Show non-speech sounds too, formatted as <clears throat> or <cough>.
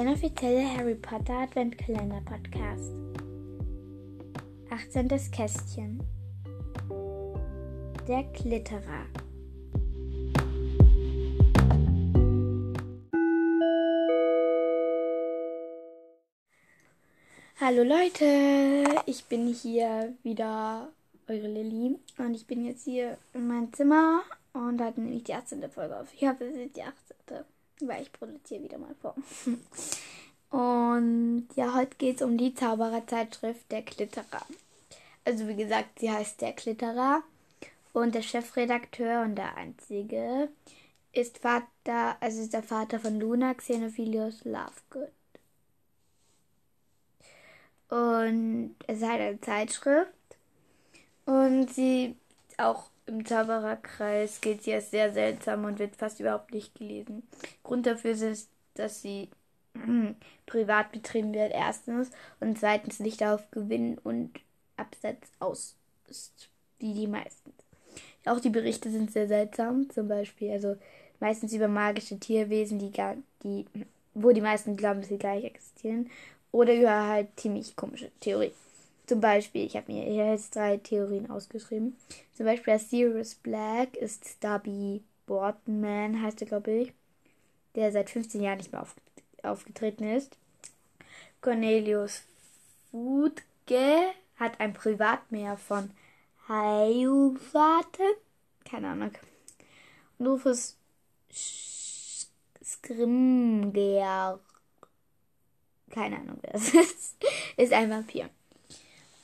Der inoffizielle Harry Potter Adventkalender Podcast. 18. Kästchen. Der Klitterer. Hallo Leute, ich bin hier wieder, eure Lilly. Und ich bin jetzt hier in meinem Zimmer und hatte nämlich die 18. Folge auf. Ich hoffe, es ist die 18. Weil ich produziere wieder mal vor. <laughs> Und ja, heute geht es um die Zaubererzeitschrift Der Klitterer. Also wie gesagt, sie heißt Der Klitterer. Und der Chefredakteur und der einzige ist Vater, also ist der Vater von Luna, Xenophilius Lovegood. Und es ist halt eine Zeitschrift. Und sie auch im Zaubererkreis gilt sie als sehr seltsam und wird fast überhaupt nicht gelesen. Grund dafür ist, dass sie <clears throat> privat betrieben wird, erstens, und zweitens nicht auf Gewinn und Absatz aus ist, wie die meisten. Auch die Berichte sind sehr seltsam, zum Beispiel, also meistens über magische Tierwesen, die, gar, die wo die meisten glauben, dass sie gleich existieren, oder über halt ziemlich komische Theorien. Zum Beispiel, ich habe mir hier jetzt drei Theorien ausgeschrieben. Zum Beispiel, Sirius Black ist Stubby Boardman, heißt er, glaube ich, der seit 15 Jahren nicht mehr auf, aufgetreten ist. Cornelius Futge hat ein Privatmeer von Haiuwate. Keine Ahnung. Und Rufus Scrimger. Keine Ahnung, wer das <laughs> ist. Ist ein Vampir.